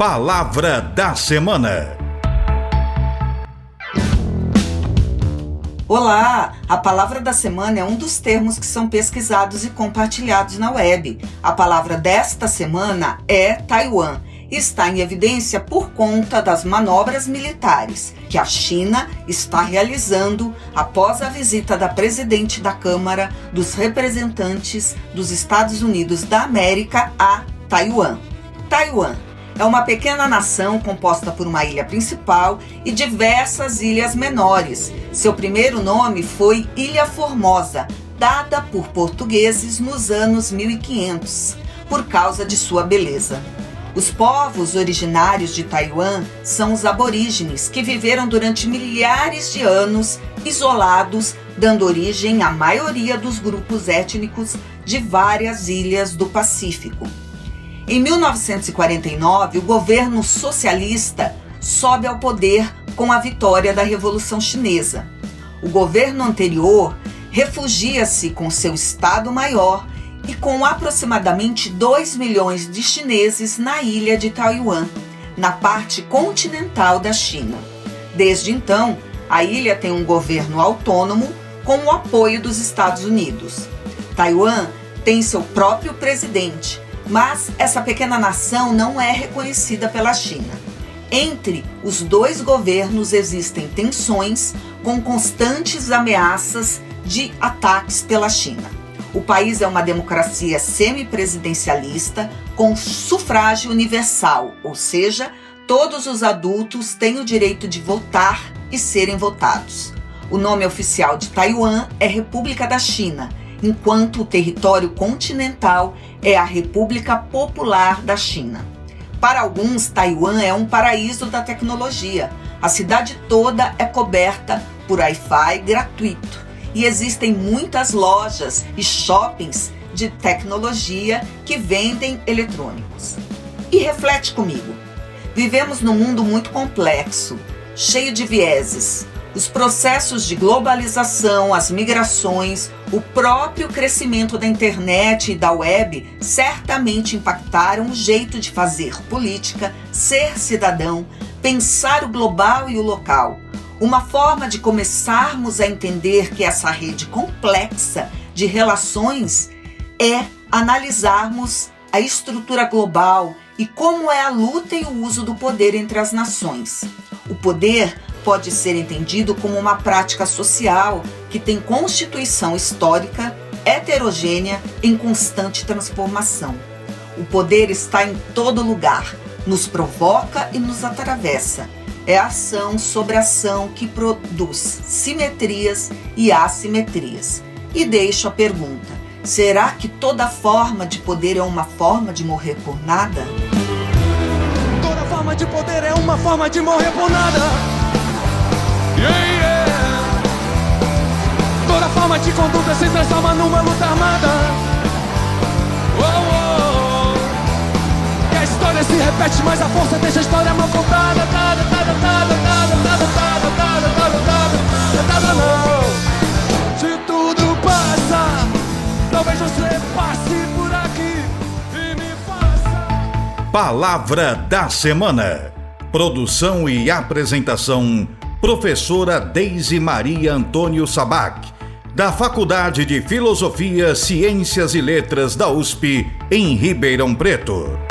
Palavra da Semana. Olá! A palavra da semana é um dos termos que são pesquisados e compartilhados na web. A palavra desta semana é Taiwan está em evidência por conta das manobras militares que a China está realizando após a visita da presidente da Câmara dos Representantes dos Estados Unidos da América a Taiwan. Taiwan é uma pequena nação composta por uma ilha principal e diversas ilhas menores. Seu primeiro nome foi Ilha Formosa, dada por portugueses nos anos 1500, por causa de sua beleza. Os povos originários de Taiwan são os aborígenes, que viveram durante milhares de anos isolados, dando origem à maioria dos grupos étnicos de várias ilhas do Pacífico. Em 1949, o governo socialista sobe ao poder com a vitória da Revolução Chinesa. O governo anterior refugia-se com seu Estado-Maior e com aproximadamente 2 milhões de chineses na ilha de Taiwan, na parte continental da China. Desde então, a ilha tem um governo autônomo com o apoio dos Estados Unidos. Taiwan tem seu próprio presidente mas essa pequena nação não é reconhecida pela China. Entre os dois governos existem tensões com constantes ameaças de ataques pela China. O país é uma democracia semipresidencialista com sufrágio universal, ou seja, todos os adultos têm o direito de votar e serem votados. O nome oficial de Taiwan é República da China enquanto o território continental é a República Popular da China. Para alguns, Taiwan é um paraíso da tecnologia. A cidade toda é coberta por Wi-Fi gratuito e existem muitas lojas e shoppings de tecnologia que vendem eletrônicos. E reflete comigo. Vivemos num mundo muito complexo, cheio de vieses, os processos de globalização, as migrações, o próprio crescimento da internet e da web certamente impactaram o jeito de fazer política, ser cidadão, pensar o global e o local. Uma forma de começarmos a entender que essa rede complexa de relações é analisarmos a estrutura global e como é a luta e o uso do poder entre as nações. O poder pode ser entendido como uma prática social que tem constituição histórica heterogênea em constante transformação. O poder está em todo lugar, nos provoca e nos atravessa. É ação sobre ação que produz simetrias e assimetrias. E deixo a pergunta: será que toda forma de poder é uma forma de morrer por nada? Toda forma de poder é uma forma de morrer por nada. Forma de conduta se transforma numa luta armada. Oh, oh, oh. E a história se repete, mas a força deixa a história mal contada. Tada, tada, tada, tada, tada, tada, tada, tada, tada, tada, não. Se tudo passa, talvez você passe por aqui e me faça. Palavra da semana. Produção e apresentação professora Deise Maria Antônio Sabac, da Faculdade de Filosofia, Ciências e Letras da USP, em Ribeirão Preto.